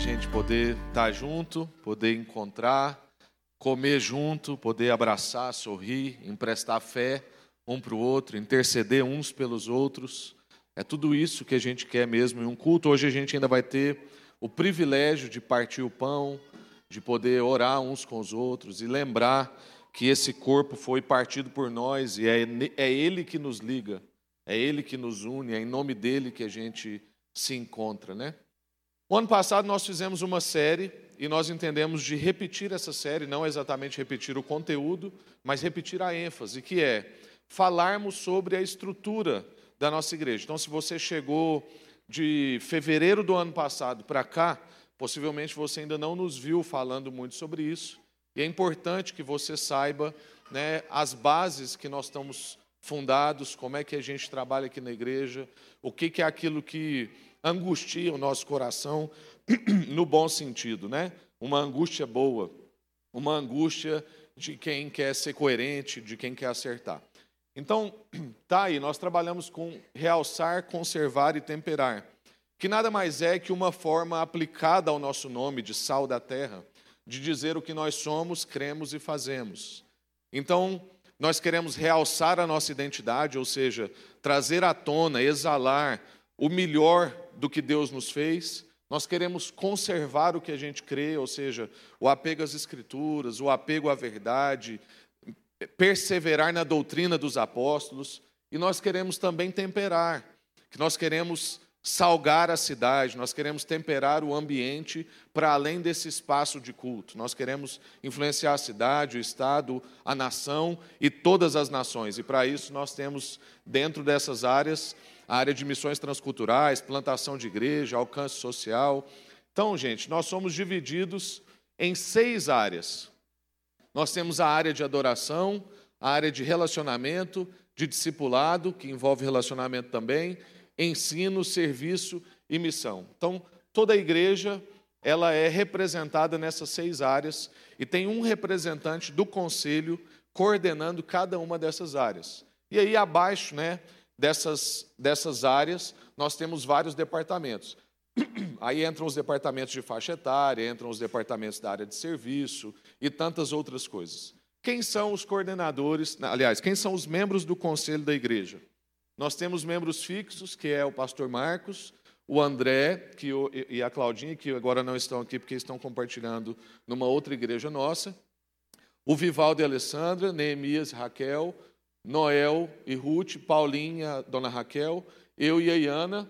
gente poder estar junto, poder encontrar, comer junto, poder abraçar, sorrir, emprestar fé um para o outro, interceder uns pelos outros. É tudo isso que a gente quer mesmo em um culto. Hoje a gente ainda vai ter o privilégio de partir o pão, de poder orar uns com os outros e lembrar que esse corpo foi partido por nós e é, é Ele que nos liga, é Ele que nos une, é em nome dele que a gente se encontra, né? O ano passado nós fizemos uma série e nós entendemos de repetir essa série, não exatamente repetir o conteúdo, mas repetir a ênfase, que é falarmos sobre a estrutura da nossa igreja. Então, se você chegou de fevereiro do ano passado para cá, possivelmente você ainda não nos viu falando muito sobre isso. E é importante que você saiba né, as bases que nós estamos fundados, como é que a gente trabalha aqui na igreja, o que, que é aquilo que angustia o nosso coração, no bom sentido, né? Uma angústia boa, uma angústia de quem quer ser coerente, de quem quer acertar. Então, tá aí, nós trabalhamos com realçar, conservar e temperar, que nada mais é que uma forma aplicada ao nosso nome de sal da terra, de dizer o que nós somos, cremos e fazemos. Então, nós queremos realçar a nossa identidade, ou seja, trazer à tona, exalar o melhor do que Deus nos fez. Nós queremos conservar o que a gente crê, ou seja, o apego às Escrituras, o apego à verdade, perseverar na doutrina dos apóstolos. E nós queremos também temperar, que nós queremos salgar a cidade, nós queremos temperar o ambiente para além desse espaço de culto. Nós queremos influenciar a cidade, o Estado, a nação e todas as nações. E para isso nós temos, dentro dessas áreas, a área de missões transculturais, plantação de igreja, alcance social. Então, gente, nós somos divididos em seis áreas. Nós temos a área de adoração, a área de relacionamento, de discipulado, que envolve relacionamento também, ensino, serviço e missão. Então, toda a igreja ela é representada nessas seis áreas e tem um representante do conselho coordenando cada uma dessas áreas. E aí abaixo, né, dessas, dessas áreas, nós temos vários departamentos. Aí entram os departamentos de faixa etária, entram os departamentos da área de serviço e tantas outras coisas. Quem são os coordenadores, aliás, quem são os membros do conselho da igreja? Nós temos membros fixos, que é o pastor Marcos, o André que, e a Claudinha, que agora não estão aqui porque estão compartilhando numa outra igreja nossa, o Vivaldo e a Alessandra, Neemias e Raquel, Noel e Ruth, Paulinha, Dona Raquel, eu e a Iana,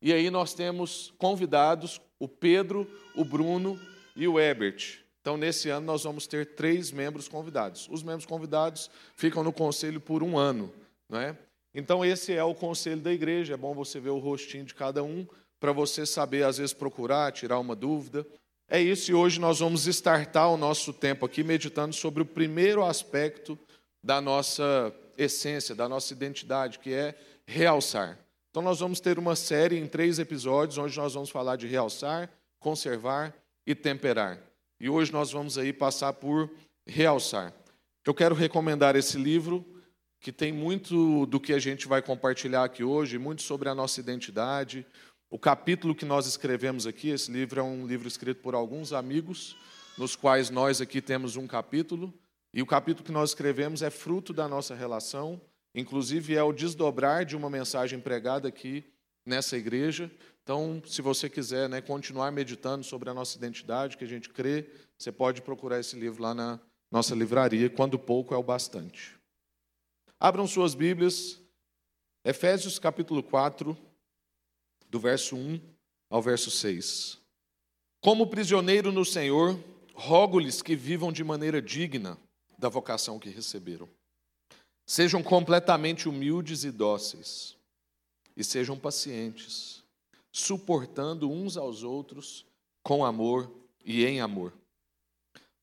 e aí nós temos convidados o Pedro, o Bruno e o Ebert. Então, nesse ano, nós vamos ter três membros convidados. Os membros convidados ficam no conselho por um ano. Não é? Então, esse é o conselho da igreja. É bom você ver o rostinho de cada um, para você saber, às vezes, procurar, tirar uma dúvida. É isso, e hoje nós vamos startar o nosso tempo aqui meditando sobre o primeiro aspecto da nossa essência, da nossa identidade, que é realçar. Então, nós vamos ter uma série em três episódios, onde nós vamos falar de realçar, conservar e temperar. E hoje nós vamos aí passar por realçar. Eu quero recomendar esse livro que tem muito do que a gente vai compartilhar aqui hoje, muito sobre a nossa identidade. O capítulo que nós escrevemos aqui, esse livro é um livro escrito por alguns amigos, nos quais nós aqui temos um capítulo, e o capítulo que nós escrevemos é fruto da nossa relação, inclusive é o desdobrar de uma mensagem pregada aqui nessa igreja. Então, se você quiser né, continuar meditando sobre a nossa identidade, que a gente crê, você pode procurar esse livro lá na nossa livraria, quando pouco é o bastante. Abram suas Bíblias, Efésios capítulo 4, do verso 1 ao verso 6. Como prisioneiro no Senhor, rogo-lhes que vivam de maneira digna da vocação que receberam. Sejam completamente humildes e dóceis, e sejam pacientes, suportando uns aos outros com amor e em amor.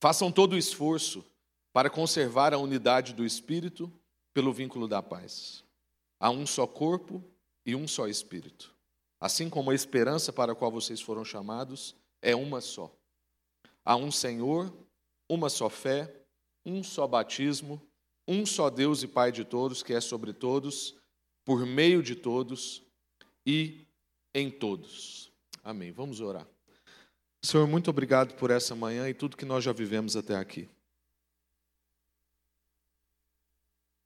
Façam todo o esforço para conservar a unidade do Espírito pelo vínculo da paz. Há um só corpo e um só Espírito. Assim como a esperança para a qual vocês foram chamados é uma só. Há um Senhor, uma só fé, um só batismo, um só Deus e Pai de todos, que é sobre todos, por meio de todos e em todos. Amém. Vamos orar. Senhor, muito obrigado por essa manhã e tudo que nós já vivemos até aqui.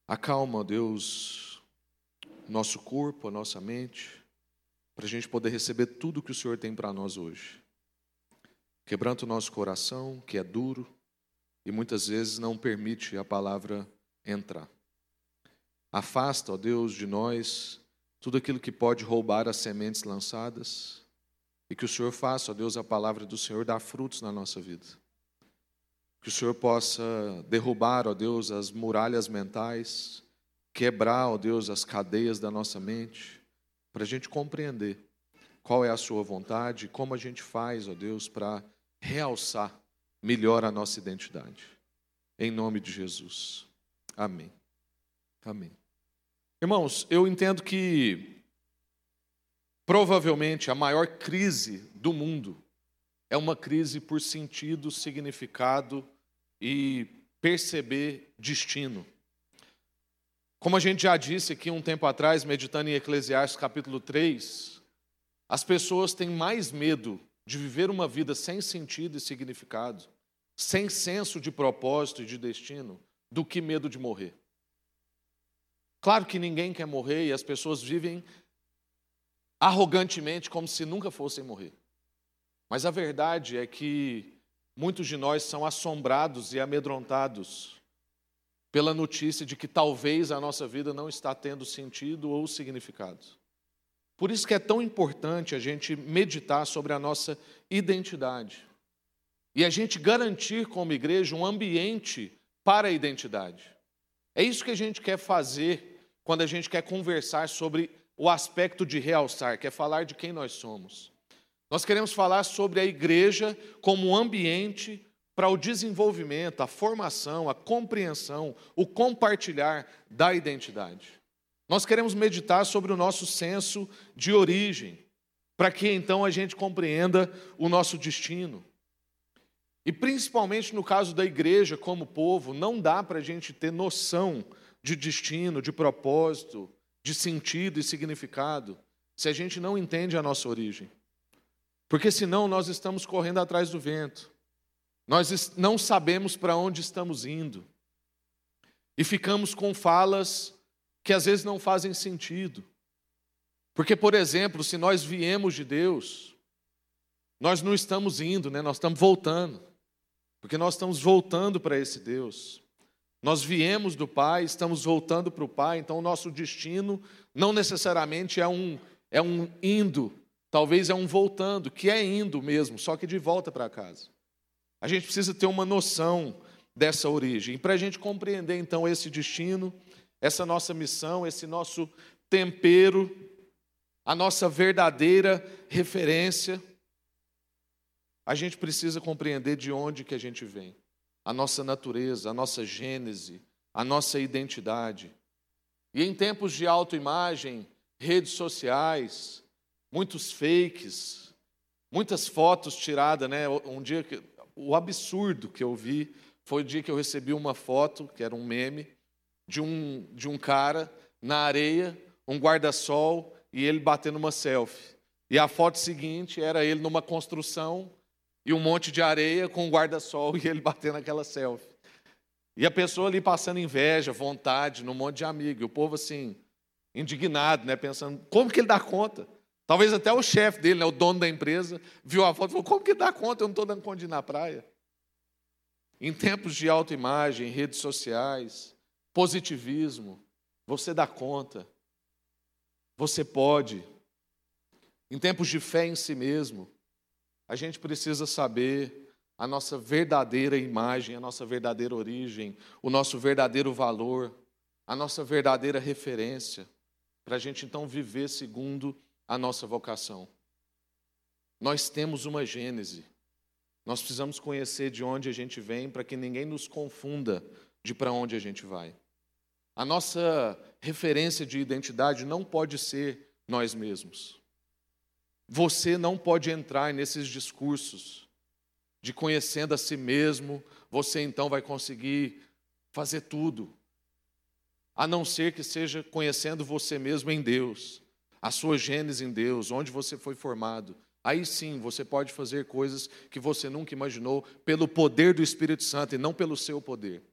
Acalma, Deus, nosso corpo, a nossa mente, para a gente poder receber tudo que o Senhor tem para nós hoje. Quebranta o nosso coração, que é duro e muitas vezes não permite a palavra entrar. Afasta, ó Deus, de nós tudo aquilo que pode roubar as sementes lançadas e que o Senhor faça, ó Deus, a palavra do Senhor dar frutos na nossa vida. Que o Senhor possa derrubar, ó Deus, as muralhas mentais, quebrar, ó Deus, as cadeias da nossa mente, para a gente compreender qual é a Sua vontade como a gente faz, ó Deus, para realçar melhor a nossa identidade. Em nome de Jesus. Amém. Amém. Irmãos, eu entendo que provavelmente a maior crise do mundo é uma crise por sentido, significado e perceber destino. Como a gente já disse aqui um tempo atrás, meditando em Eclesiastes capítulo 3, as pessoas têm mais medo de viver uma vida sem sentido e significado, sem senso de propósito e de destino, do que medo de morrer. Claro que ninguém quer morrer e as pessoas vivem arrogantemente como se nunca fossem morrer. Mas a verdade é que muitos de nós são assombrados e amedrontados pela notícia de que talvez a nossa vida não está tendo sentido ou significado. Por isso que é tão importante a gente meditar sobre a nossa identidade. E a gente garantir como igreja um ambiente para a identidade. É isso que a gente quer fazer quando a gente quer conversar sobre o aspecto de realçar, quer falar de quem nós somos. Nós queremos falar sobre a igreja como um ambiente para o desenvolvimento, a formação, a compreensão, o compartilhar da identidade. Nós queremos meditar sobre o nosso senso de origem, para que então a gente compreenda o nosso destino. E principalmente no caso da igreja como povo, não dá para a gente ter noção de destino, de propósito, de sentido e significado, se a gente não entende a nossa origem. Porque senão nós estamos correndo atrás do vento, nós não sabemos para onde estamos indo, e ficamos com falas que às vezes não fazem sentido. Porque, por exemplo, se nós viemos de Deus, nós não estamos indo, né? nós estamos voltando. Porque nós estamos voltando para esse Deus. Nós viemos do Pai, estamos voltando para o Pai, então o nosso destino não necessariamente é um, é um indo, talvez é um voltando, que é indo mesmo, só que de volta para casa. A gente precisa ter uma noção dessa origem. Para a gente compreender então esse destino, essa nossa missão, esse nosso tempero, a nossa verdadeira referência, a gente precisa compreender de onde que a gente vem a nossa natureza, a nossa gênese, a nossa identidade. E em tempos de autoimagem, redes sociais, muitos fakes, muitas fotos tiradas, né? Um dia que o absurdo que eu vi foi o dia que eu recebi uma foto, que era um meme, de um, de um cara na areia, um guarda-sol e ele batendo uma selfie. E a foto seguinte era ele numa construção e um monte de areia com um guarda-sol e ele batendo aquela selfie. E a pessoa ali passando inveja, vontade, num monte de amigo. E o povo assim, indignado, né, pensando, como que ele dá conta? Talvez até o chefe dele, né, o dono da empresa, viu a foto e falou, como que ele dá conta? Eu não estou dando conta de ir na praia. Em tempos de autoimagem, redes sociais, positivismo, você dá conta. Você pode. Em tempos de fé em si mesmo, a gente precisa saber a nossa verdadeira imagem, a nossa verdadeira origem, o nosso verdadeiro valor, a nossa verdadeira referência, para a gente então viver segundo a nossa vocação. Nós temos uma gênese, nós precisamos conhecer de onde a gente vem para que ninguém nos confunda de para onde a gente vai. A nossa referência de identidade não pode ser nós mesmos. Você não pode entrar nesses discursos de conhecendo a si mesmo, você então vai conseguir fazer tudo, a não ser que seja conhecendo você mesmo em Deus, a sua gênese em Deus, onde você foi formado, aí sim você pode fazer coisas que você nunca imaginou pelo poder do Espírito Santo e não pelo seu poder,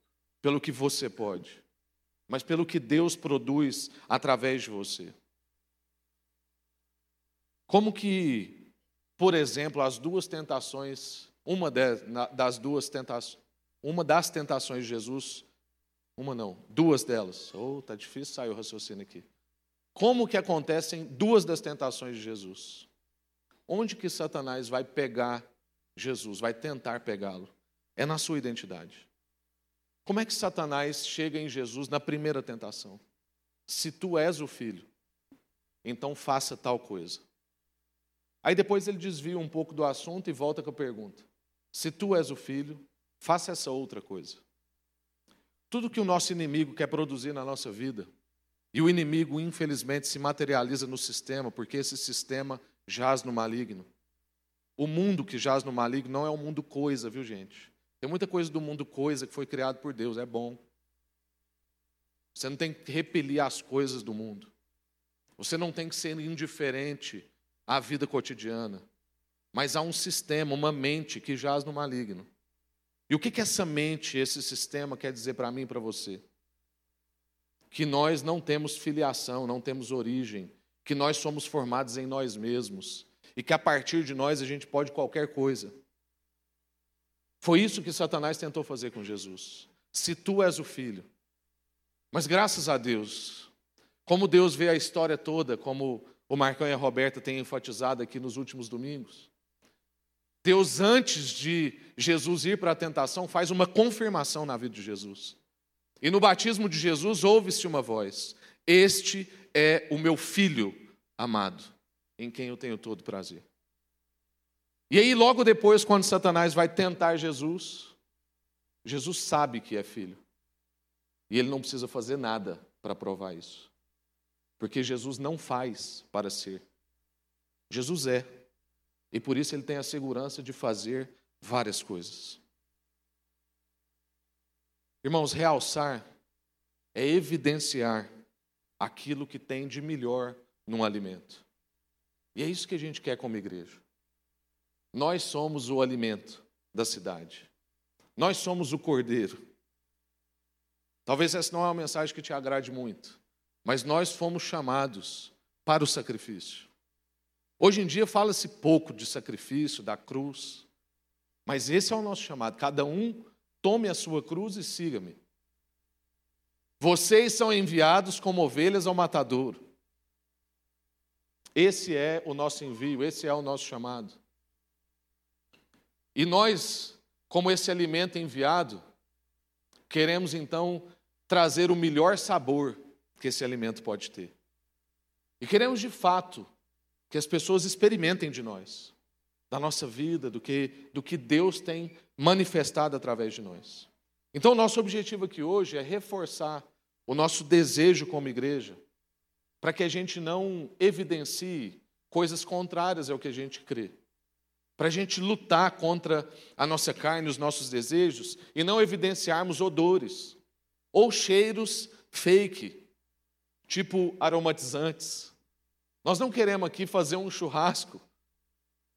pelo que você pode, mas pelo que Deus produz através de você. Como que, por exemplo, as duas tentações, uma das duas tentações, uma das tentações de Jesus, uma não, duas delas. Oh, tá difícil sair o raciocínio aqui. Como que acontecem duas das tentações de Jesus? Onde que Satanás vai pegar Jesus, vai tentar pegá-lo? É na sua identidade. Como é que Satanás chega em Jesus na primeira tentação? Se tu és o filho, então faça tal coisa. Aí depois ele desvia um pouco do assunto e volta com a pergunta: Se tu és o filho, faça essa outra coisa. Tudo que o nosso inimigo quer produzir na nossa vida, e o inimigo, infelizmente, se materializa no sistema, porque esse sistema jaz no maligno. O mundo que jaz no maligno não é um mundo coisa, viu, gente? Tem muita coisa do mundo coisa que foi criado por Deus, é bom. Você não tem que repelir as coisas do mundo. Você não tem que ser indiferente à vida cotidiana. Mas há um sistema, uma mente que jaz no maligno. E o que, que essa mente, esse sistema quer dizer para mim e para você? Que nós não temos filiação, não temos origem, que nós somos formados em nós mesmos e que a partir de nós a gente pode qualquer coisa. Foi isso que Satanás tentou fazer com Jesus. Se tu és o filho. Mas graças a Deus, como Deus vê a história toda, como o Marcão e a Roberta têm enfatizado aqui nos últimos domingos. Deus, antes de Jesus ir para a tentação, faz uma confirmação na vida de Jesus. E no batismo de Jesus ouve-se uma voz: Este é o meu filho amado, em quem eu tenho todo prazer. E aí, logo depois, quando Satanás vai tentar Jesus, Jesus sabe que é filho. E ele não precisa fazer nada para provar isso. Porque Jesus não faz para ser. Jesus é. E por isso ele tem a segurança de fazer várias coisas. Irmãos, realçar é evidenciar aquilo que tem de melhor num alimento. E é isso que a gente quer como igreja. Nós somos o alimento da cidade. Nós somos o cordeiro. Talvez essa não é uma mensagem que te agrade muito. Mas nós fomos chamados para o sacrifício. Hoje em dia fala-se pouco de sacrifício, da cruz, mas esse é o nosso chamado. Cada um tome a sua cruz e siga-me. Vocês são enviados como ovelhas ao matadouro. Esse é o nosso envio, esse é o nosso chamado. E nós, como esse alimento enviado, queremos então trazer o melhor sabor que esse alimento pode ter. E queremos de fato que as pessoas experimentem de nós, da nossa vida, do que, do que Deus tem manifestado através de nós. Então, nosso objetivo aqui hoje é reforçar o nosso desejo como igreja, para que a gente não evidencie coisas contrárias ao que a gente crê. Para a gente lutar contra a nossa carne, os nossos desejos, e não evidenciarmos odores ou cheiros fake, tipo aromatizantes. Nós não queremos aqui fazer um churrasco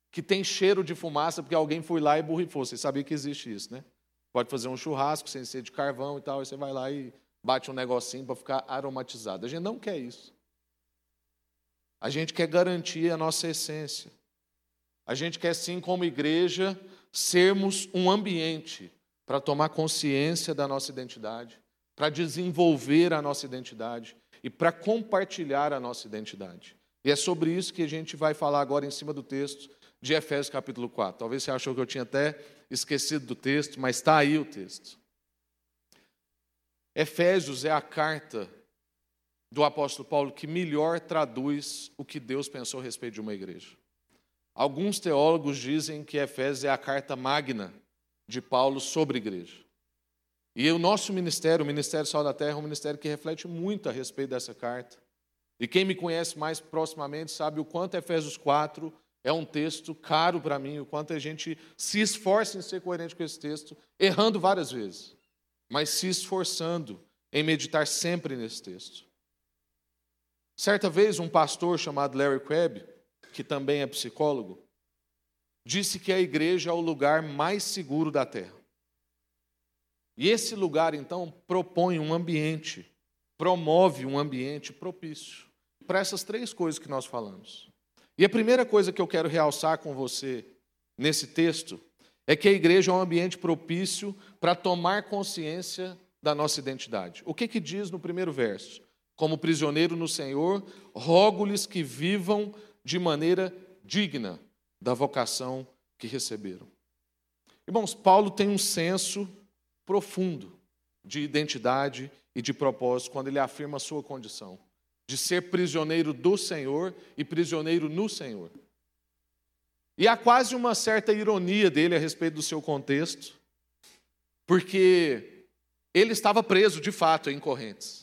que tem cheiro de fumaça porque alguém foi lá e borrifou. Você sabia que existe isso, né? Pode fazer um churrasco sem ser de carvão e tal, e você vai lá e bate um negocinho para ficar aromatizado. A gente não quer isso. A gente quer garantir a nossa essência. A gente quer, sim, como igreja, sermos um ambiente para tomar consciência da nossa identidade, para desenvolver a nossa identidade, e para compartilhar a nossa identidade. E é sobre isso que a gente vai falar agora em cima do texto de Efésios capítulo 4. Talvez você achou que eu tinha até esquecido do texto, mas está aí o texto. Efésios é a carta do apóstolo Paulo que melhor traduz o que Deus pensou a respeito de uma igreja. Alguns teólogos dizem que Efésios é a carta magna de Paulo sobre a igreja. E o nosso ministério, o Ministério Sal da Terra, é um ministério que reflete muito a respeito dessa carta. E quem me conhece mais proximamente sabe o quanto Efésios 4 é um texto caro para mim, o quanto a gente se esforça em ser coerente com esse texto, errando várias vezes, mas se esforçando em meditar sempre nesse texto. Certa vez, um pastor chamado Larry Crabb, que também é psicólogo, disse que a igreja é o lugar mais seguro da terra. E esse lugar, então, propõe um ambiente, promove um ambiente propício para essas três coisas que nós falamos. E a primeira coisa que eu quero realçar com você nesse texto é que a igreja é um ambiente propício para tomar consciência da nossa identidade. O que, que diz no primeiro verso? Como prisioneiro no Senhor, rogo-lhes que vivam de maneira digna da vocação que receberam. Irmãos, Paulo tem um senso profundo de identidade e de propósito quando ele afirma a sua condição de ser prisioneiro do Senhor e prisioneiro no Senhor. E há quase uma certa ironia dele a respeito do seu contexto, porque ele estava preso de fato em correntes.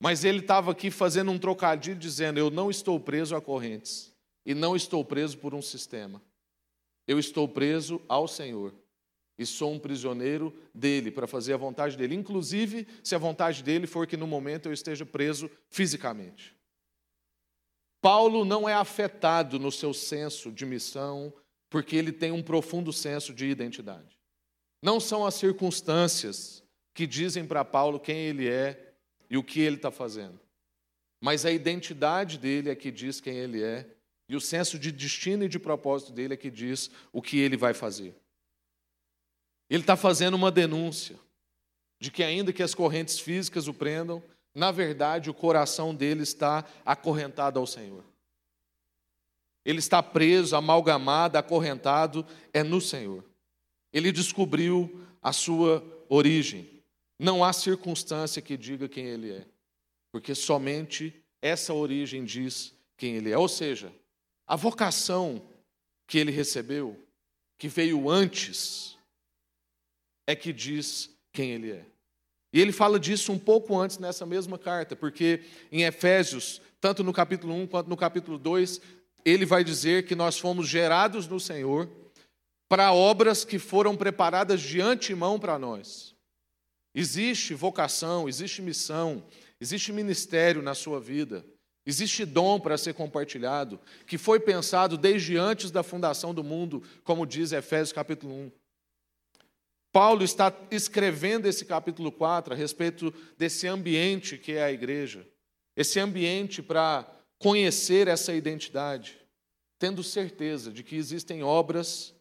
Mas ele estava aqui fazendo um trocadilho dizendo: Eu não estou preso a correntes e não estou preso por um sistema. Eu estou preso ao Senhor e sou um prisioneiro dele para fazer a vontade dele, inclusive se a vontade dele for que no momento eu esteja preso fisicamente. Paulo não é afetado no seu senso de missão, porque ele tem um profundo senso de identidade. Não são as circunstâncias que dizem para Paulo quem ele é e o que ele está fazendo, mas a identidade dele é que diz quem ele é, e o senso de destino e de propósito dele é que diz o que ele vai fazer. Ele está fazendo uma denúncia de que, ainda que as correntes físicas o prendam, na verdade o coração dele está acorrentado ao Senhor. Ele está preso, amalgamado, acorrentado, é no Senhor. Ele descobriu a sua origem. Não há circunstância que diga quem ele é, porque somente essa origem diz quem ele é. Ou seja, a vocação que ele recebeu, que veio antes é que diz quem ele é. E ele fala disso um pouco antes nessa mesma carta, porque em Efésios, tanto no capítulo 1 quanto no capítulo 2, ele vai dizer que nós fomos gerados no Senhor para obras que foram preparadas de antemão para nós. Existe vocação, existe missão, existe ministério na sua vida, existe dom para ser compartilhado, que foi pensado desde antes da fundação do mundo, como diz Efésios capítulo 1. Paulo está escrevendo esse capítulo 4 a respeito desse ambiente que é a igreja, esse ambiente para conhecer essa identidade, tendo certeza de que existem obras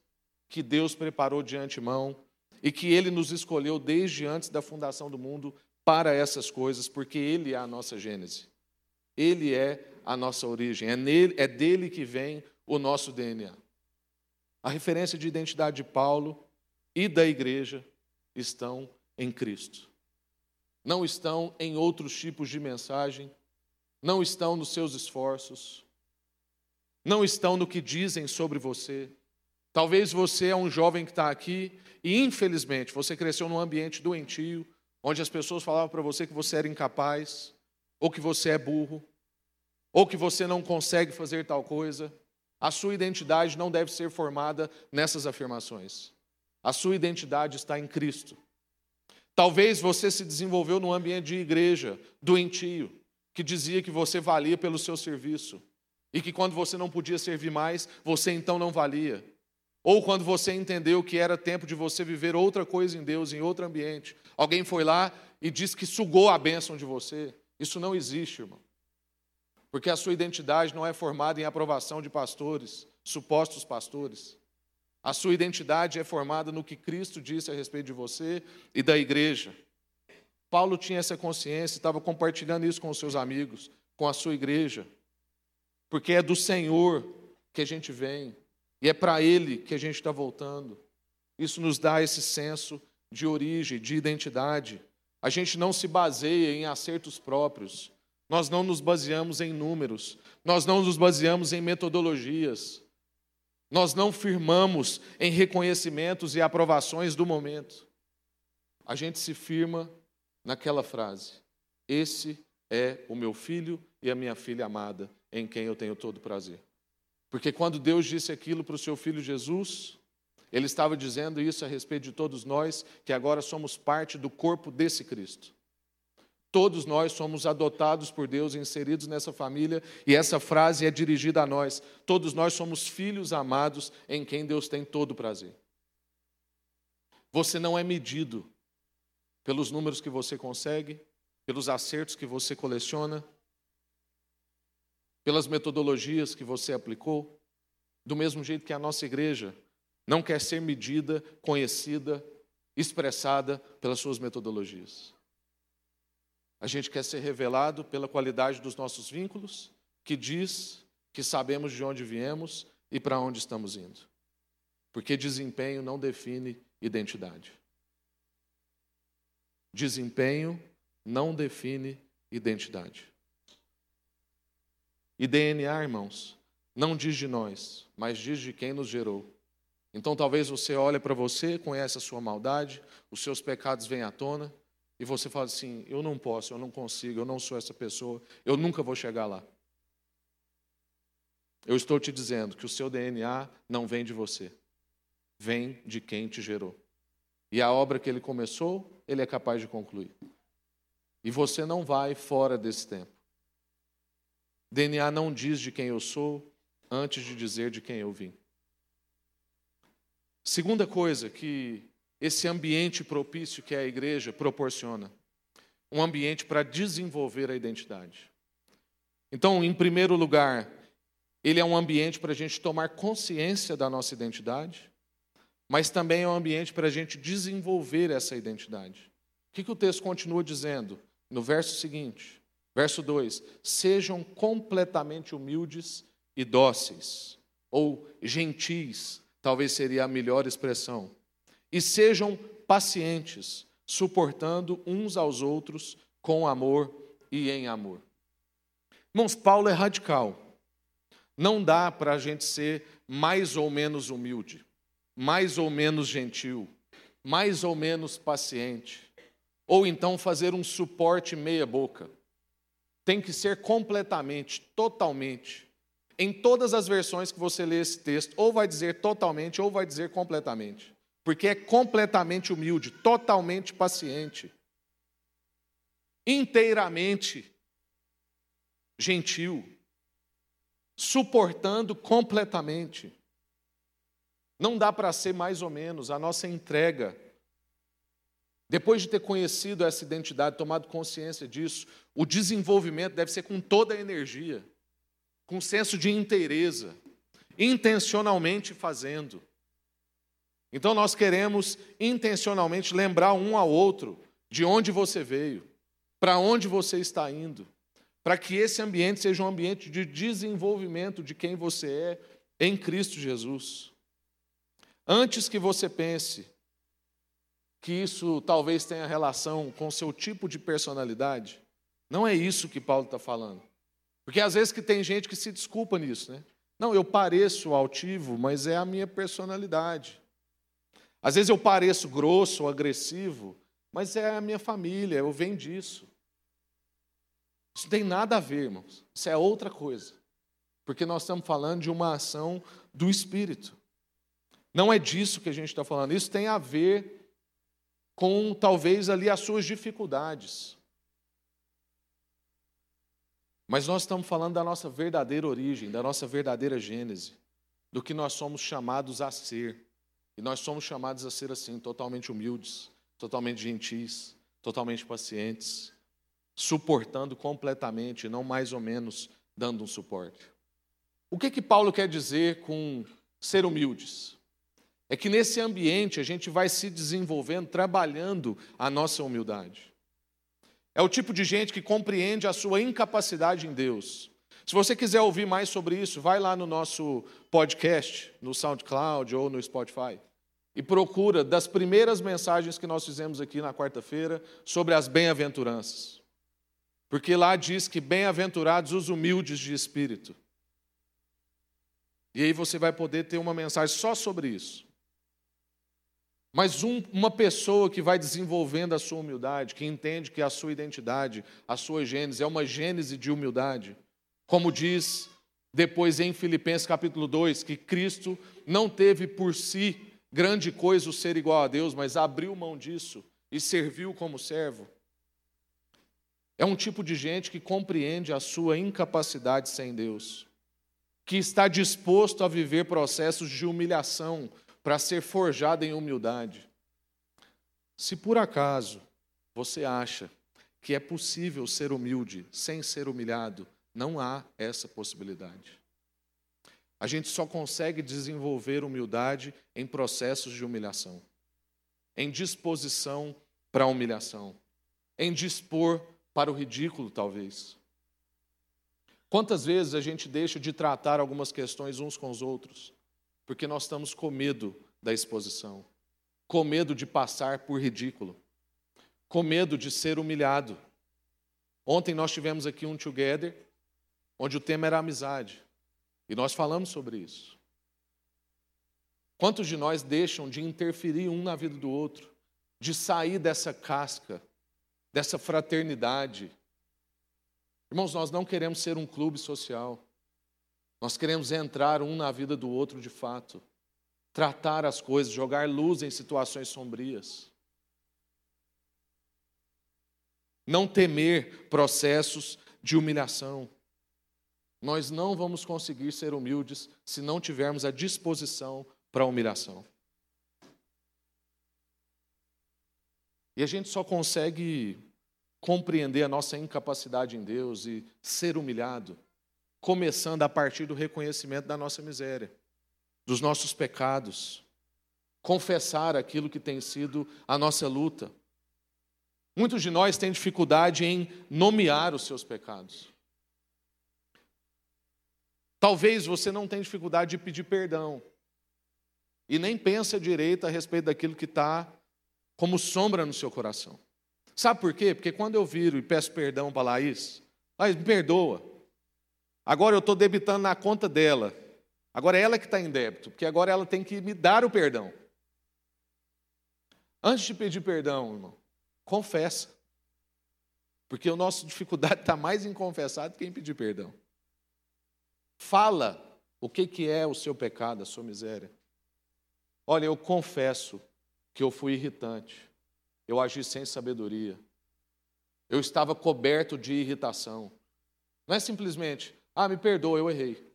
que Deus preparou de antemão e que Ele nos escolheu desde antes da fundação do mundo para essas coisas, porque Ele é a nossa gênese, Ele é a nossa origem, é, nele, é dele que vem o nosso DNA. A referência de identidade de Paulo e da igreja estão em Cristo. Não estão em outros tipos de mensagem, não estão nos seus esforços, não estão no que dizem sobre você. Talvez você é um jovem que está aqui e, infelizmente, você cresceu num ambiente doentio, onde as pessoas falavam para você que você era incapaz, ou que você é burro, ou que você não consegue fazer tal coisa. A sua identidade não deve ser formada nessas afirmações. A sua identidade está em Cristo. Talvez você se desenvolveu num ambiente de igreja doentio, que dizia que você valia pelo seu serviço e que quando você não podia servir mais, você então não valia. Ou quando você entendeu que era tempo de você viver outra coisa em Deus, em outro ambiente. Alguém foi lá e disse que sugou a bênção de você. Isso não existe, irmão. Porque a sua identidade não é formada em aprovação de pastores, supostos pastores. A sua identidade é formada no que Cristo disse a respeito de você e da igreja. Paulo tinha essa consciência, estava compartilhando isso com os seus amigos, com a sua igreja, porque é do Senhor que a gente vem e é para Ele que a gente está voltando. Isso nos dá esse senso de origem, de identidade. A gente não se baseia em acertos próprios, nós não nos baseamos em números, nós não nos baseamos em metodologias. Nós não firmamos em reconhecimentos e aprovações do momento. A gente se firma naquela frase: Esse é o meu filho e a minha filha amada, em quem eu tenho todo prazer. Porque quando Deus disse aquilo para o seu filho Jesus, ele estava dizendo isso a respeito de todos nós, que agora somos parte do corpo desse Cristo. Todos nós somos adotados por Deus, inseridos nessa família, e essa frase é dirigida a nós. Todos nós somos filhos amados em quem Deus tem todo prazer. Você não é medido pelos números que você consegue, pelos acertos que você coleciona, pelas metodologias que você aplicou, do mesmo jeito que a nossa igreja não quer ser medida, conhecida, expressada pelas suas metodologias. A gente quer ser revelado pela qualidade dos nossos vínculos, que diz que sabemos de onde viemos e para onde estamos indo. Porque desempenho não define identidade. Desempenho não define identidade. E DNA, irmãos, não diz de nós, mas diz de quem nos gerou. Então talvez você olhe para você, conhece a sua maldade, os seus pecados vêm à tona, e você fala assim: eu não posso, eu não consigo, eu não sou essa pessoa, eu nunca vou chegar lá. Eu estou te dizendo que o seu DNA não vem de você, vem de quem te gerou. E a obra que ele começou, ele é capaz de concluir. E você não vai fora desse tempo. DNA não diz de quem eu sou antes de dizer de quem eu vim. Segunda coisa que esse ambiente propício que a igreja proporciona um ambiente para desenvolver a identidade. Então, em primeiro lugar, ele é um ambiente para a gente tomar consciência da nossa identidade, mas também é um ambiente para a gente desenvolver essa identidade. O que, que o texto continua dizendo? No verso seguinte, verso 2: Sejam completamente humildes e dóceis, ou gentis, talvez seria a melhor expressão e sejam pacientes, suportando uns aos outros com amor e em amor. Irmãos, Paulo é radical. Não dá para a gente ser mais ou menos humilde, mais ou menos gentil, mais ou menos paciente, ou então fazer um suporte meia-boca. Tem que ser completamente, totalmente. Em todas as versões que você lê esse texto, ou vai dizer totalmente, ou vai dizer completamente porque é completamente humilde, totalmente paciente, inteiramente gentil, suportando completamente. Não dá para ser mais ou menos a nossa entrega. Depois de ter conhecido essa identidade, tomado consciência disso, o desenvolvimento deve ser com toda a energia, com senso de inteireza, intencionalmente fazendo. Então nós queremos intencionalmente lembrar um ao outro de onde você veio, para onde você está indo, para que esse ambiente seja um ambiente de desenvolvimento de quem você é em Cristo Jesus. Antes que você pense que isso talvez tenha relação com seu tipo de personalidade, não é isso que Paulo está falando. Porque às vezes que tem gente que se desculpa nisso, né? Não, eu pareço altivo, mas é a minha personalidade. Às vezes eu pareço grosso agressivo, mas é a minha família, eu venho disso. Isso não tem nada a ver, irmãos. Isso é outra coisa. Porque nós estamos falando de uma ação do Espírito. Não é disso que a gente está falando. Isso tem a ver com talvez ali as suas dificuldades. Mas nós estamos falando da nossa verdadeira origem, da nossa verdadeira gênese, do que nós somos chamados a ser. E nós somos chamados a ser assim, totalmente humildes, totalmente gentis, totalmente pacientes, suportando completamente, não mais ou menos dando um suporte. O que que Paulo quer dizer com ser humildes? É que nesse ambiente a gente vai se desenvolvendo, trabalhando a nossa humildade. É o tipo de gente que compreende a sua incapacidade em Deus. Se você quiser ouvir mais sobre isso, vai lá no nosso podcast, no SoundCloud ou no Spotify e procura das primeiras mensagens que nós fizemos aqui na quarta-feira sobre as bem-aventuranças. Porque lá diz que bem-aventurados os humildes de espírito. E aí você vai poder ter uma mensagem só sobre isso. Mas um, uma pessoa que vai desenvolvendo a sua humildade, que entende que a sua identidade, a sua gênese é uma gênese de humildade, como diz depois em Filipenses capítulo 2, que Cristo não teve por si grande coisa o ser igual a Deus, mas abriu mão disso e serviu como servo. É um tipo de gente que compreende a sua incapacidade sem Deus, que está disposto a viver processos de humilhação para ser forjado em humildade. Se por acaso você acha que é possível ser humilde sem ser humilhado, não há essa possibilidade. A gente só consegue desenvolver humildade em processos de humilhação, em disposição para a humilhação, em dispor para o ridículo, talvez. Quantas vezes a gente deixa de tratar algumas questões uns com os outros, porque nós estamos com medo da exposição, com medo de passar por ridículo, com medo de ser humilhado. Ontem nós tivemos aqui um together, onde o tema era amizade. E nós falamos sobre isso. Quantos de nós deixam de interferir um na vida do outro, de sair dessa casca, dessa fraternidade? Irmãos, nós não queremos ser um clube social. Nós queremos entrar um na vida do outro de fato, tratar as coisas, jogar luz em situações sombrias. Não temer processos de humilhação. Nós não vamos conseguir ser humildes se não tivermos a disposição para a humilhação. E a gente só consegue compreender a nossa incapacidade em Deus e ser humilhado, começando a partir do reconhecimento da nossa miséria, dos nossos pecados, confessar aquilo que tem sido a nossa luta. Muitos de nós têm dificuldade em nomear os seus pecados. Talvez você não tenha dificuldade de pedir perdão e nem pensa direito a respeito daquilo que está como sombra no seu coração. Sabe por quê? Porque quando eu viro e peço perdão para Laís, Laís, me perdoa. Agora eu estou debitando na conta dela. Agora é ela que está em débito, porque agora ela tem que me dar o perdão. Antes de pedir perdão, irmão, confessa. Porque a nossa dificuldade está mais em confessar do que em pedir perdão. Fala o que, que é o seu pecado, a sua miséria. Olha, eu confesso que eu fui irritante, eu agi sem sabedoria, eu estava coberto de irritação. Não é simplesmente, ah, me perdoa, eu errei.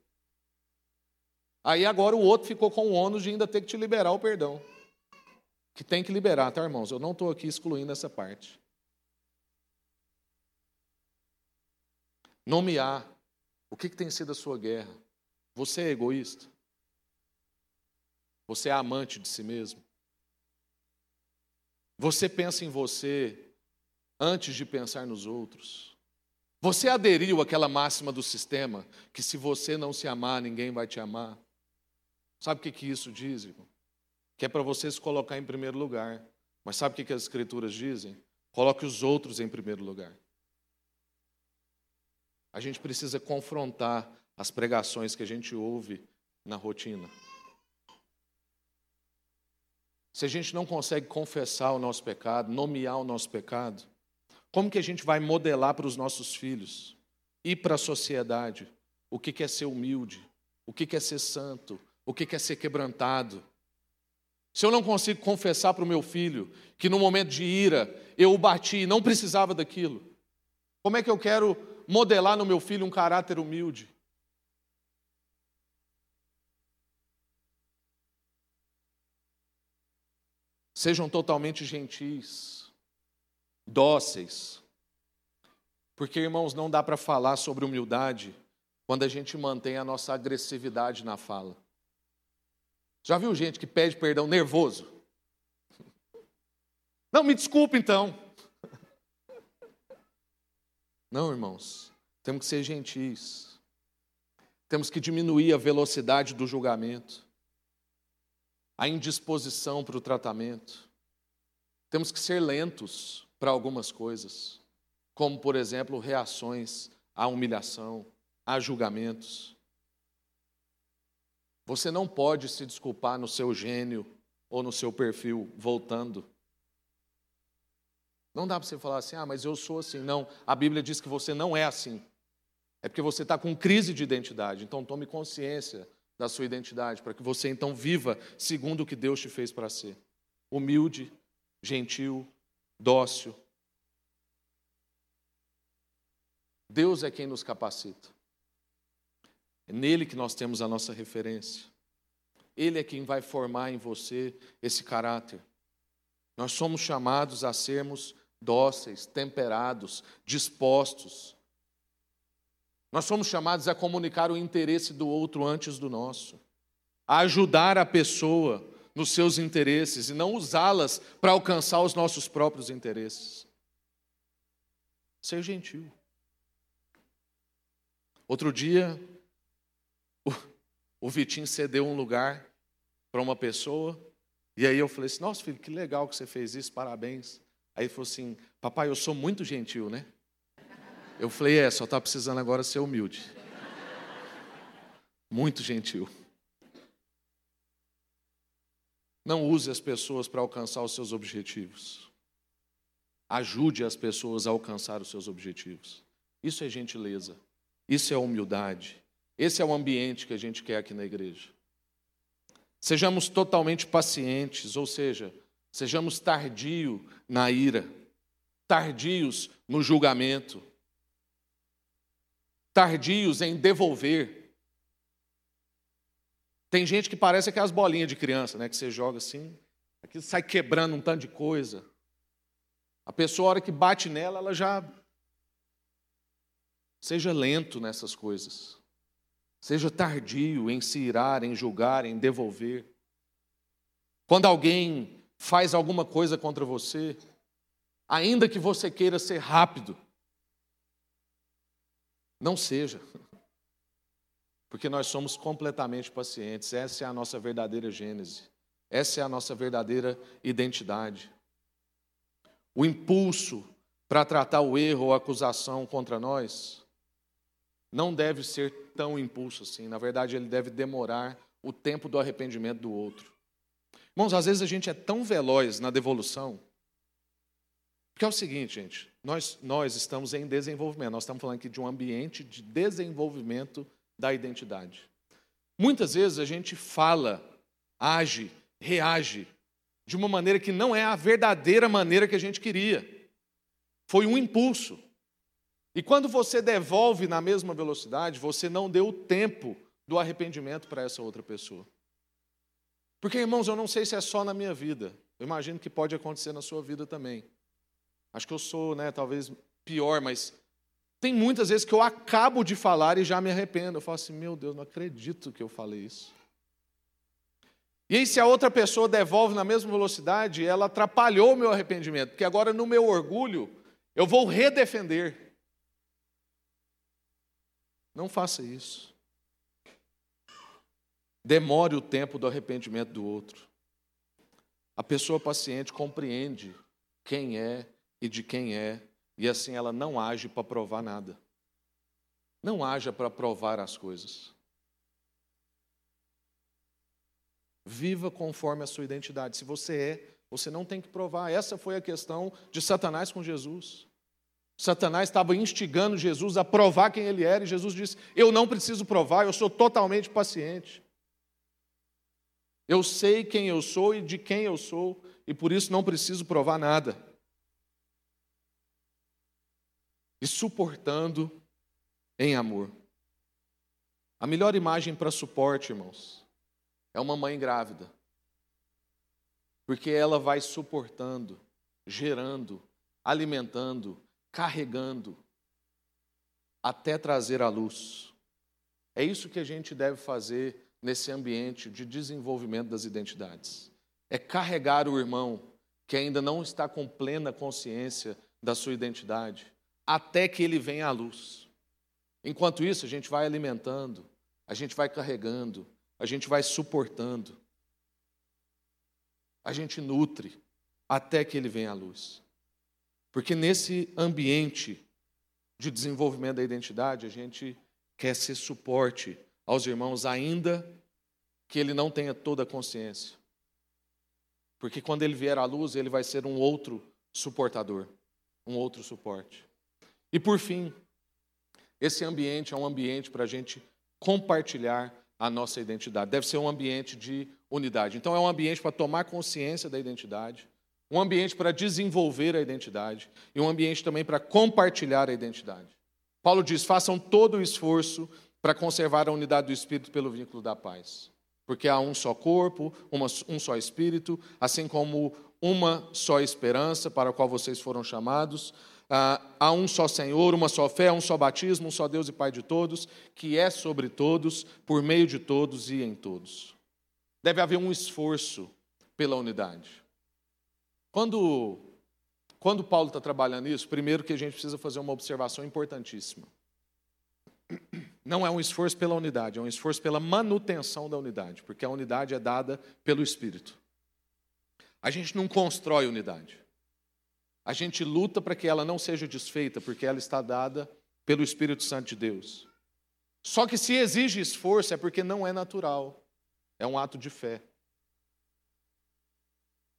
Aí agora o outro ficou com o ônus de ainda ter que te liberar o perdão. Que tem que liberar, tá, irmãos? Eu não estou aqui excluindo essa parte. Nomear o que, que tem sido a sua guerra? Você é egoísta? Você é amante de si mesmo? Você pensa em você antes de pensar nos outros? Você aderiu àquela máxima do sistema que se você não se amar, ninguém vai te amar? Sabe o que, que isso diz, irmão? Que é para você se colocar em primeiro lugar. Mas sabe o que, que as escrituras dizem? Coloque os outros em primeiro lugar. A gente precisa confrontar as pregações que a gente ouve na rotina. Se a gente não consegue confessar o nosso pecado, nomear o nosso pecado, como que a gente vai modelar para os nossos filhos e para a sociedade o que é ser humilde, o que é ser santo, o que é ser quebrantado? Se eu não consigo confessar para o meu filho que no momento de ira eu o bati e não precisava daquilo, como é que eu quero modelar no meu filho um caráter humilde. Sejam totalmente gentis, dóceis. Porque, irmãos, não dá para falar sobre humildade quando a gente mantém a nossa agressividade na fala. Já viu gente que pede perdão nervoso? Não, me desculpe então. Não, irmãos, temos que ser gentis. Temos que diminuir a velocidade do julgamento, a indisposição para o tratamento. Temos que ser lentos para algumas coisas, como, por exemplo, reações à humilhação, a julgamentos. Você não pode se desculpar no seu gênio ou no seu perfil voltando. Não dá para você falar assim, ah, mas eu sou assim. Não, a Bíblia diz que você não é assim. É porque você está com crise de identidade. Então tome consciência da sua identidade, para que você então viva segundo o que Deus te fez para ser. Humilde, gentil, dócil. Deus é quem nos capacita. É nele que nós temos a nossa referência. Ele é quem vai formar em você esse caráter. Nós somos chamados a sermos dóceis, temperados, dispostos. Nós somos chamados a comunicar o interesse do outro antes do nosso, a ajudar a pessoa nos seus interesses e não usá-las para alcançar os nossos próprios interesses. Ser gentil. Outro dia, o, Vitinho cedeu um lugar para uma pessoa, e aí eu falei assim: Nossa, filho, que legal que você fez isso, parabéns. Aí ele falou assim: Papai, eu sou muito gentil, né? Eu falei: É, só está precisando agora ser humilde. Muito gentil. Não use as pessoas para alcançar os seus objetivos. Ajude as pessoas a alcançar os seus objetivos. Isso é gentileza. Isso é humildade. Esse é o ambiente que a gente quer aqui na igreja. Sejamos totalmente pacientes, ou seja, sejamos tardio na ira, tardios no julgamento, tardios em devolver. Tem gente que parece aquelas bolinhas de criança, né? Que você joga assim, aquilo sai quebrando um tanto de coisa. A pessoa, a hora que bate nela, ela já. Seja lento nessas coisas. Seja tardio em se irar, em julgar, em devolver. Quando alguém faz alguma coisa contra você, ainda que você queira ser rápido, não seja porque nós somos completamente pacientes. Essa é a nossa verdadeira gênese. Essa é a nossa verdadeira identidade. O impulso para tratar o erro ou acusação contra nós não deve ser tão impulso assim. Na verdade, ele deve demorar o tempo do arrependimento do outro. Irmãos, às vezes a gente é tão veloz na devolução, porque é o seguinte, gente, nós, nós estamos em desenvolvimento, nós estamos falando aqui de um ambiente de desenvolvimento da identidade. Muitas vezes a gente fala, age, reage de uma maneira que não é a verdadeira maneira que a gente queria. Foi um impulso. E quando você devolve na mesma velocidade, você não deu o tempo do arrependimento para essa outra pessoa. Porque, irmãos, eu não sei se é só na minha vida. Eu imagino que pode acontecer na sua vida também. Acho que eu sou, né, talvez pior, mas tem muitas vezes que eu acabo de falar e já me arrependo. Eu falo assim, meu Deus, não acredito que eu falei isso. E aí, se a outra pessoa devolve na mesma velocidade, ela atrapalhou o meu arrependimento, porque agora, no meu orgulho, eu vou redefender. Não faça isso. Demore o tempo do arrependimento do outro. A pessoa paciente compreende quem é e de quem é e assim ela não age para provar nada. Não haja para provar as coisas. Viva conforme a sua identidade. Se você é, você não tem que provar. Essa foi a questão de Satanás com Jesus. Satanás estava instigando Jesus a provar quem ele era, e Jesus disse: Eu não preciso provar, eu sou totalmente paciente. Eu sei quem eu sou e de quem eu sou, e por isso não preciso provar nada. E suportando em amor. A melhor imagem para suporte, irmãos, é uma mãe grávida. Porque ela vai suportando, gerando, alimentando, carregando, até trazer à luz. É isso que a gente deve fazer nesse ambiente de desenvolvimento das identidades. É carregar o irmão que ainda não está com plena consciência da sua identidade, até que ele venha à luz. Enquanto isso, a gente vai alimentando, a gente vai carregando, a gente vai suportando, a gente nutre até que ele venha à luz. Porque nesse ambiente de desenvolvimento da identidade, a gente quer ser suporte aos irmãos, ainda que ele não tenha toda a consciência. Porque quando ele vier à luz, ele vai ser um outro suportador, um outro suporte. E por fim, esse ambiente é um ambiente para a gente compartilhar a nossa identidade. Deve ser um ambiente de unidade. Então, é um ambiente para tomar consciência da identidade, um ambiente para desenvolver a identidade e um ambiente também para compartilhar a identidade. Paulo diz: façam todo o esforço para conservar a unidade do Espírito pelo vínculo da paz. Porque há um só corpo, uma, um só Espírito, assim como uma só esperança para a qual vocês foram chamados. Ah, há um só Senhor, uma só fé, um só batismo, um só Deus e Pai de todos, que é sobre todos, por meio de todos e em todos. Deve haver um esforço pela unidade. Quando, quando Paulo está trabalhando isso, primeiro que a gente precisa fazer uma observação importantíssima. Não é um esforço pela unidade, é um esforço pela manutenção da unidade, porque a unidade é dada pelo Espírito. A gente não constrói unidade. A gente luta para que ela não seja desfeita, porque ela está dada pelo Espírito Santo de Deus. Só que se exige esforço é porque não é natural, é um ato de fé.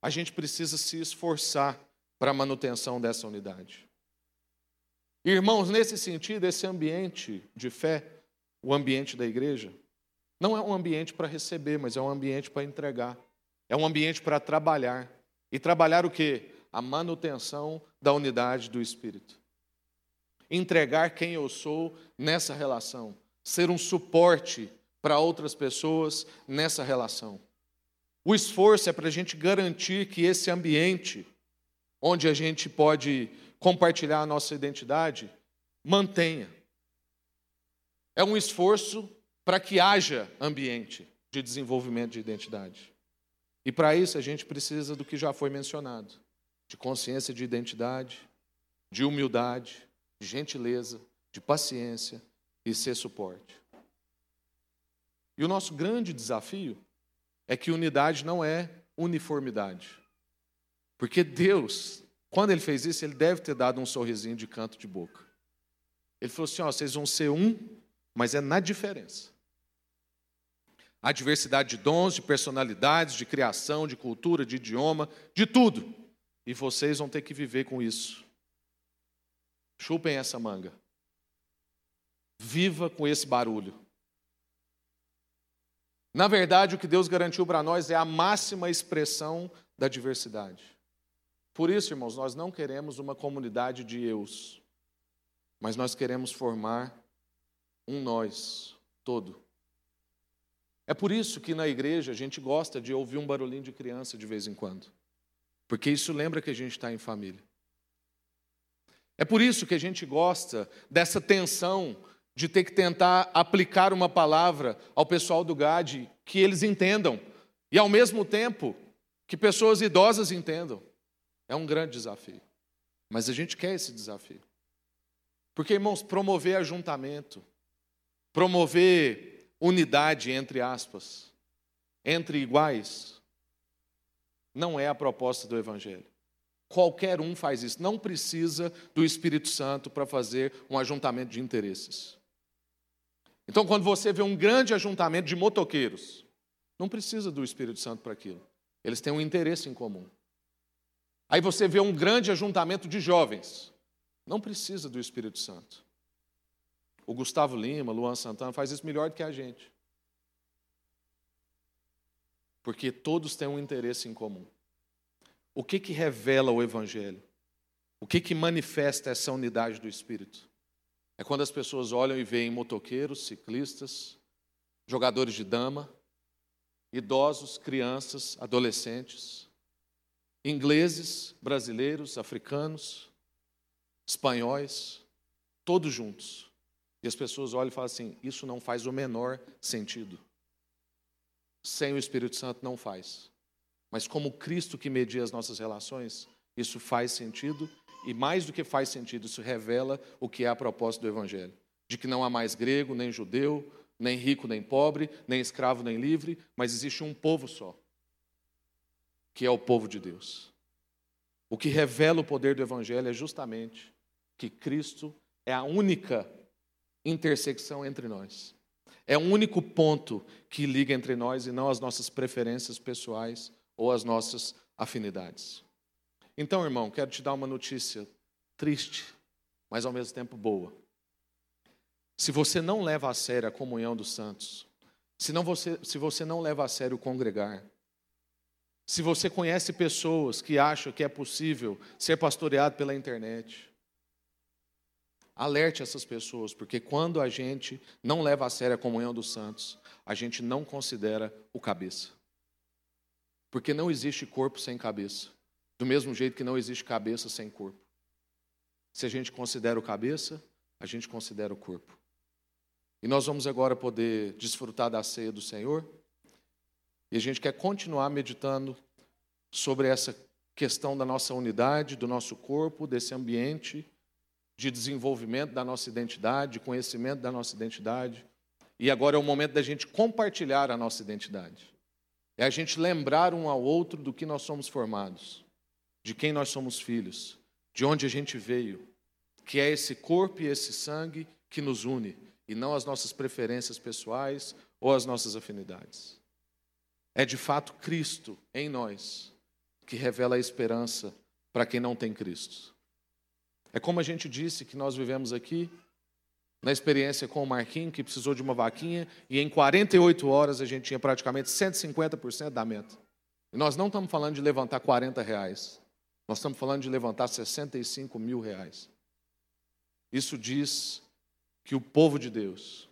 A gente precisa se esforçar para a manutenção dessa unidade. Irmãos, nesse sentido, esse ambiente de fé, o ambiente da igreja, não é um ambiente para receber, mas é um ambiente para entregar. É um ambiente para trabalhar. E trabalhar o quê? A manutenção da unidade do Espírito. Entregar quem eu sou nessa relação. Ser um suporte para outras pessoas nessa relação. O esforço é para a gente garantir que esse ambiente, onde a gente pode compartilhar a nossa identidade, mantenha. É um esforço para que haja ambiente de desenvolvimento de identidade. E para isso a gente precisa do que já foi mencionado: de consciência de identidade, de humildade, de gentileza, de paciência e ser suporte. E o nosso grande desafio é que unidade não é uniformidade. Porque Deus, quando ele fez isso, ele deve ter dado um sorrisinho de canto de boca. Ele falou assim: ó, vocês vão ser um, mas é na diferença. A diversidade de dons, de personalidades, de criação, de cultura, de idioma, de tudo. E vocês vão ter que viver com isso. Chupem essa manga. Viva com esse barulho. Na verdade, o que Deus garantiu para nós é a máxima expressão da diversidade. Por isso, irmãos, nós não queremos uma comunidade de eus, mas nós queremos formar um nós todo. É por isso que na igreja a gente gosta de ouvir um barulhinho de criança de vez em quando, porque isso lembra que a gente está em família. É por isso que a gente gosta dessa tensão de ter que tentar aplicar uma palavra ao pessoal do GAD que eles entendam e ao mesmo tempo que pessoas idosas entendam. É um grande desafio. Mas a gente quer esse desafio. Porque, irmãos, promover ajuntamento, promover unidade, entre aspas, entre iguais, não é a proposta do Evangelho. Qualquer um faz isso, não precisa do Espírito Santo para fazer um ajuntamento de interesses. Então, quando você vê um grande ajuntamento de motoqueiros, não precisa do Espírito Santo para aquilo. Eles têm um interesse em comum. Aí você vê um grande ajuntamento de jovens, não precisa do Espírito Santo. O Gustavo Lima, Luan Santana faz isso melhor do que a gente. Porque todos têm um interesse em comum. O que que revela o evangelho? O que que manifesta essa unidade do espírito? É quando as pessoas olham e veem motoqueiros, ciclistas, jogadores de dama, idosos, crianças, adolescentes, ingleses, brasileiros, africanos, espanhóis, todos juntos, e as pessoas olham e falam assim: isso não faz o menor sentido. Sem o Espírito Santo não faz. Mas como Cristo que media as nossas relações, isso faz sentido e mais do que faz sentido, isso revela o que é a proposta do Evangelho: de que não há mais grego, nem judeu, nem rico, nem pobre, nem escravo, nem livre, mas existe um povo só, que é o povo de Deus. O que revela o poder do Evangelho é justamente que Cristo é a única intersecção entre nós. É o único ponto que liga entre nós e não as nossas preferências pessoais ou as nossas afinidades. Então, irmão, quero te dar uma notícia triste, mas ao mesmo tempo boa. Se você não leva a sério a comunhão dos santos, se, não você, se você não leva a sério o congregar, se você conhece pessoas que acham que é possível ser pastoreado pela internet, alerte essas pessoas, porque quando a gente não leva a sério a comunhão dos santos, a gente não considera o cabeça. Porque não existe corpo sem cabeça, do mesmo jeito que não existe cabeça sem corpo. Se a gente considera o cabeça, a gente considera o corpo. E nós vamos agora poder desfrutar da ceia do Senhor. E a gente quer continuar meditando sobre essa questão da nossa unidade, do nosso corpo, desse ambiente de desenvolvimento da nossa identidade, de conhecimento da nossa identidade. E agora é o momento da gente compartilhar a nossa identidade. É a gente lembrar um ao outro do que nós somos formados, de quem nós somos filhos, de onde a gente veio, que é esse corpo e esse sangue que nos une e não as nossas preferências pessoais ou as nossas afinidades. É de fato Cristo em nós que revela a esperança para quem não tem Cristo. É como a gente disse que nós vivemos aqui, na experiência com o Marquinhos, que precisou de uma vaquinha, e em 48 horas a gente tinha praticamente 150% da meta. E nós não estamos falando de levantar 40 reais, nós estamos falando de levantar 65 mil reais. Isso diz que o povo de Deus,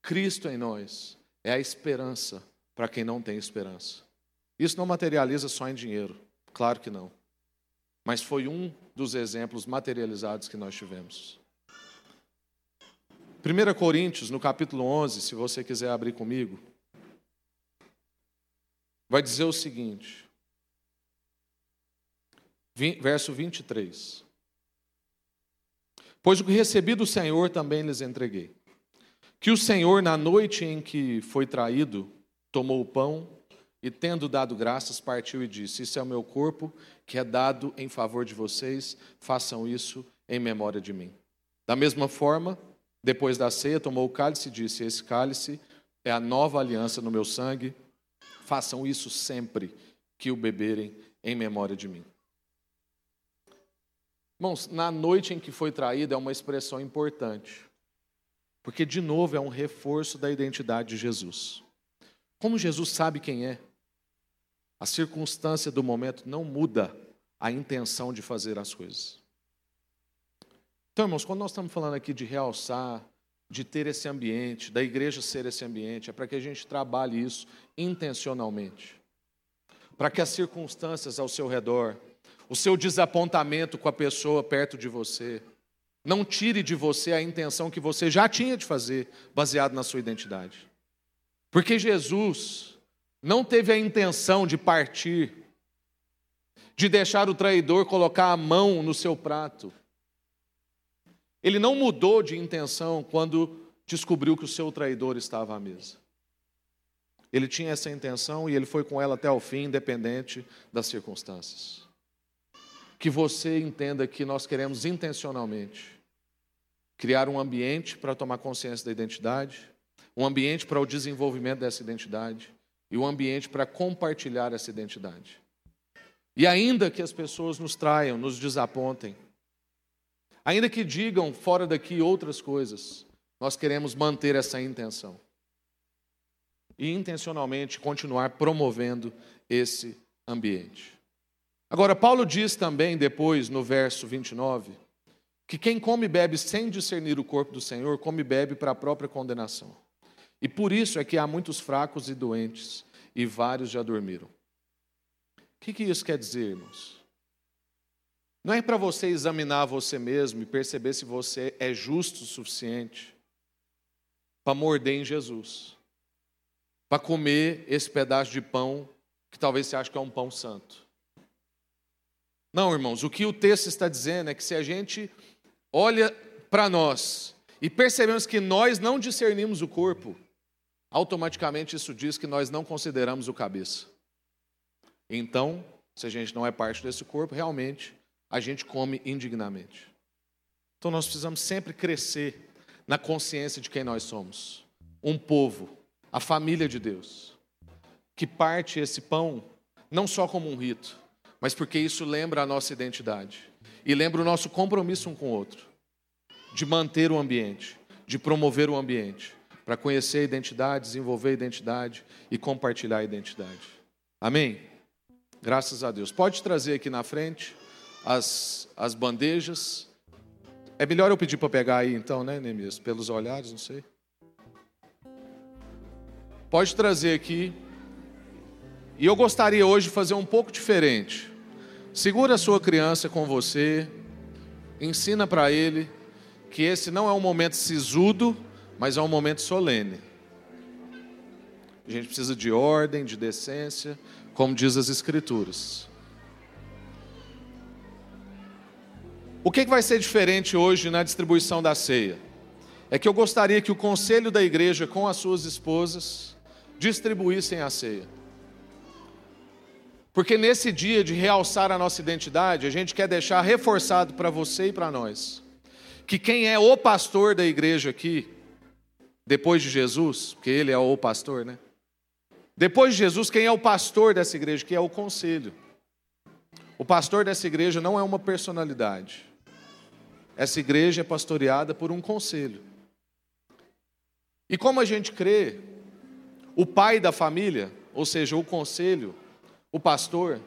Cristo em nós, é a esperança para quem não tem esperança. Isso não materializa só em dinheiro, claro que não. Mas foi um dos exemplos materializados que nós tivemos. 1 Coríntios, no capítulo 11, se você quiser abrir comigo, vai dizer o seguinte, verso 23. Pois o que recebi do Senhor também lhes entreguei. Que o Senhor, na noite em que foi traído, tomou o pão e, tendo dado graças, partiu e disse: Isso é o meu corpo que é dado em favor de vocês, façam isso em memória de mim. Da mesma forma, depois da ceia, tomou o cálice e disse: Esse cálice é a nova aliança no meu sangue, façam isso sempre que o beberem em memória de mim. Irmãos, na noite em que foi traído é uma expressão importante, porque, de novo, é um reforço da identidade de Jesus. Como Jesus sabe quem é, a circunstância do momento não muda a intenção de fazer as coisas. Então, irmãos, quando nós estamos falando aqui de realçar, de ter esse ambiente, da igreja ser esse ambiente, é para que a gente trabalhe isso intencionalmente. Para que as circunstâncias ao seu redor, o seu desapontamento com a pessoa perto de você. Não tire de você a intenção que você já tinha de fazer, baseado na sua identidade. Porque Jesus não teve a intenção de partir, de deixar o traidor colocar a mão no seu prato. Ele não mudou de intenção quando descobriu que o seu traidor estava à mesa. Ele tinha essa intenção e ele foi com ela até o fim, independente das circunstâncias que você entenda que nós queremos intencionalmente criar um ambiente para tomar consciência da identidade, um ambiente para o desenvolvimento dessa identidade e um ambiente para compartilhar essa identidade. E ainda que as pessoas nos traiam, nos desapontem, ainda que digam fora daqui outras coisas, nós queremos manter essa intenção. E intencionalmente continuar promovendo esse ambiente. Agora, Paulo diz também, depois, no verso 29, que quem come e bebe sem discernir o corpo do Senhor, come e bebe para a própria condenação. E por isso é que há muitos fracos e doentes, e vários já dormiram. O que, que isso quer dizer, irmãos? Não é para você examinar você mesmo e perceber se você é justo o suficiente para morder em Jesus, para comer esse pedaço de pão que talvez você ache que é um pão santo. Não, irmãos, o que o texto está dizendo é que se a gente olha para nós e percebemos que nós não discernimos o corpo, automaticamente isso diz que nós não consideramos o cabeça. Então, se a gente não é parte desse corpo, realmente a gente come indignamente. Então nós precisamos sempre crescer na consciência de quem nós somos. Um povo, a família de Deus, que parte esse pão não só como um rito, mas porque isso lembra a nossa identidade e lembra o nosso compromisso um com o outro, de manter o ambiente, de promover o ambiente, para conhecer a identidade, desenvolver a identidade e compartilhar a identidade. Amém? Graças a Deus. Pode trazer aqui na frente as, as bandejas. É melhor eu pedir para pegar aí então, né, Neemias? Pelos olhares, não sei. Pode trazer aqui. E eu gostaria hoje de fazer um pouco diferente. Segura a sua criança com você, ensina para ele que esse não é um momento sisudo, mas é um momento solene. A gente precisa de ordem, de decência, como diz as Escrituras. O que vai ser diferente hoje na distribuição da ceia? É que eu gostaria que o conselho da igreja com as suas esposas distribuíssem a ceia. Porque nesse dia de realçar a nossa identidade, a gente quer deixar reforçado para você e para nós que quem é o pastor da igreja aqui, depois de Jesus, porque ele é o pastor, né? Depois de Jesus, quem é o pastor dessa igreja? Que é o conselho. O pastor dessa igreja não é uma personalidade. Essa igreja é pastoreada por um conselho. E como a gente crê, o pai da família, ou seja, o conselho, o pastor,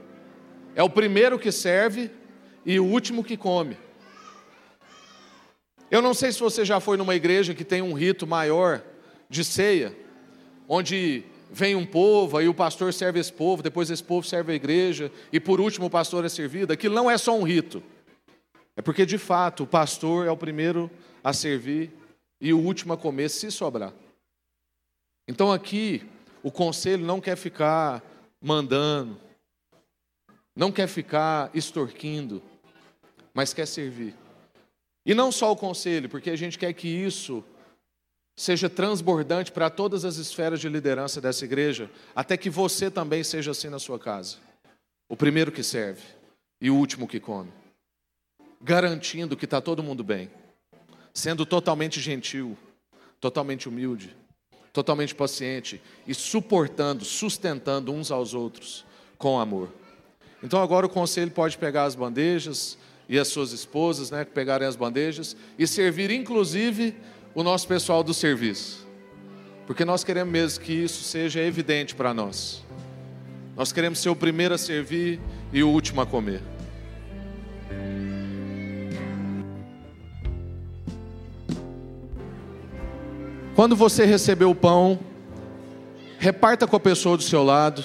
é o primeiro que serve e o último que come. Eu não sei se você já foi numa igreja que tem um rito maior de ceia, onde vem um povo, aí o pastor serve esse povo, depois esse povo serve a igreja, e por último o pastor é servido. Aquilo não é só um rito. É porque, de fato, o pastor é o primeiro a servir e o último a comer, se sobrar. Então, aqui, o conselho não quer ficar mandando, não quer ficar extorquindo, mas quer servir. E não só o conselho, porque a gente quer que isso seja transbordante para todas as esferas de liderança dessa igreja, até que você também seja assim na sua casa. O primeiro que serve e o último que come garantindo que está todo mundo bem, sendo totalmente gentil, totalmente humilde, totalmente paciente e suportando, sustentando uns aos outros com amor. Então agora o conselho pode pegar as bandejas e as suas esposas, né, pegarem as bandejas e servir inclusive o nosso pessoal do serviço. Porque nós queremos mesmo que isso seja evidente para nós. Nós queremos ser o primeiro a servir e o último a comer. Quando você receber o pão, reparta com a pessoa do seu lado.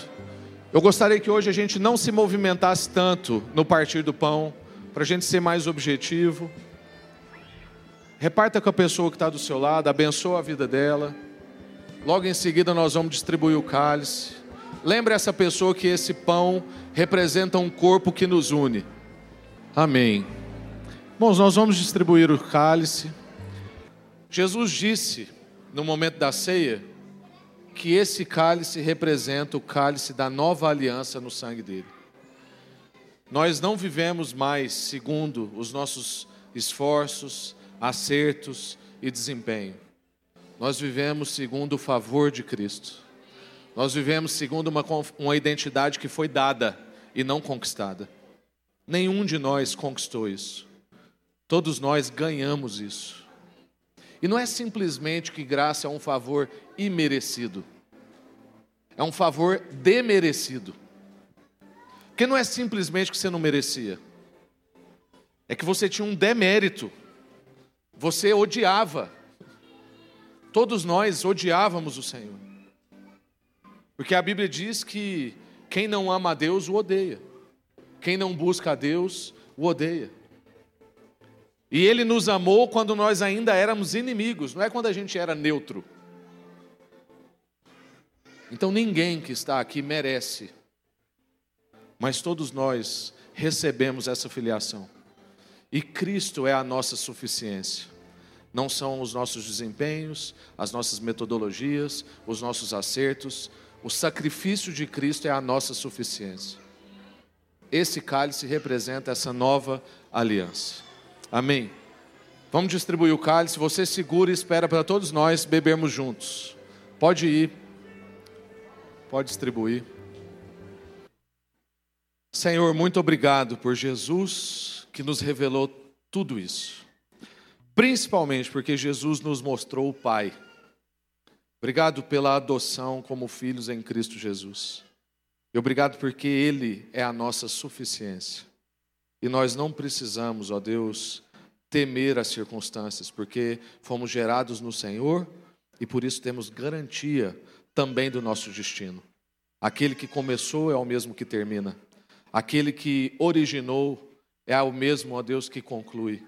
Eu gostaria que hoje a gente não se movimentasse tanto no partir do pão, para a gente ser mais objetivo. Reparta com a pessoa que está do seu lado, abençoa a vida dela. Logo em seguida nós vamos distribuir o cálice. Lembre essa pessoa que esse pão representa um corpo que nos une. Amém. Bom, nós vamos distribuir o cálice. Jesus disse no momento da ceia, que esse cálice representa o cálice da nova aliança no sangue dele. Nós não vivemos mais segundo os nossos esforços, acertos e desempenho. Nós vivemos segundo o favor de Cristo. Nós vivemos segundo uma, uma identidade que foi dada e não conquistada. Nenhum de nós conquistou isso. Todos nós ganhamos isso. E não é simplesmente que graça é um favor imerecido, é um favor demerecido. Porque não é simplesmente que você não merecia, é que você tinha um demérito, você odiava. Todos nós odiávamos o Senhor. Porque a Bíblia diz que quem não ama a Deus o odeia. Quem não busca a Deus o odeia. E Ele nos amou quando nós ainda éramos inimigos, não é quando a gente era neutro. Então ninguém que está aqui merece, mas todos nós recebemos essa filiação. E Cristo é a nossa suficiência. Não são os nossos desempenhos, as nossas metodologias, os nossos acertos. O sacrifício de Cristo é a nossa suficiência. Esse cálice representa essa nova aliança. Amém. Vamos distribuir o cálice. Você segura e espera para todos nós bebermos juntos. Pode ir. Pode distribuir. Senhor, muito obrigado por Jesus que nos revelou tudo isso. Principalmente porque Jesus nos mostrou o Pai. Obrigado pela adoção como filhos em Cristo Jesus. E obrigado porque Ele é a nossa suficiência. E nós não precisamos, ó Deus, temer as circunstâncias, porque fomos gerados no Senhor e por isso temos garantia também do nosso destino. Aquele que começou é o mesmo que termina. Aquele que originou é o mesmo, ó Deus, que conclui.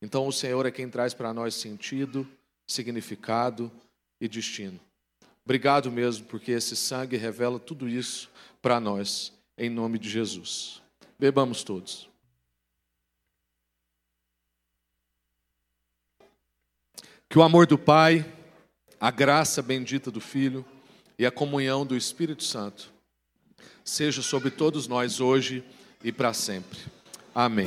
Então o Senhor é quem traz para nós sentido, significado e destino. Obrigado mesmo, porque esse sangue revela tudo isso para nós, em nome de Jesus. Bebamos todos. Que o amor do Pai, a graça bendita do Filho e a comunhão do Espírito Santo seja sobre todos nós hoje e para sempre. Amém.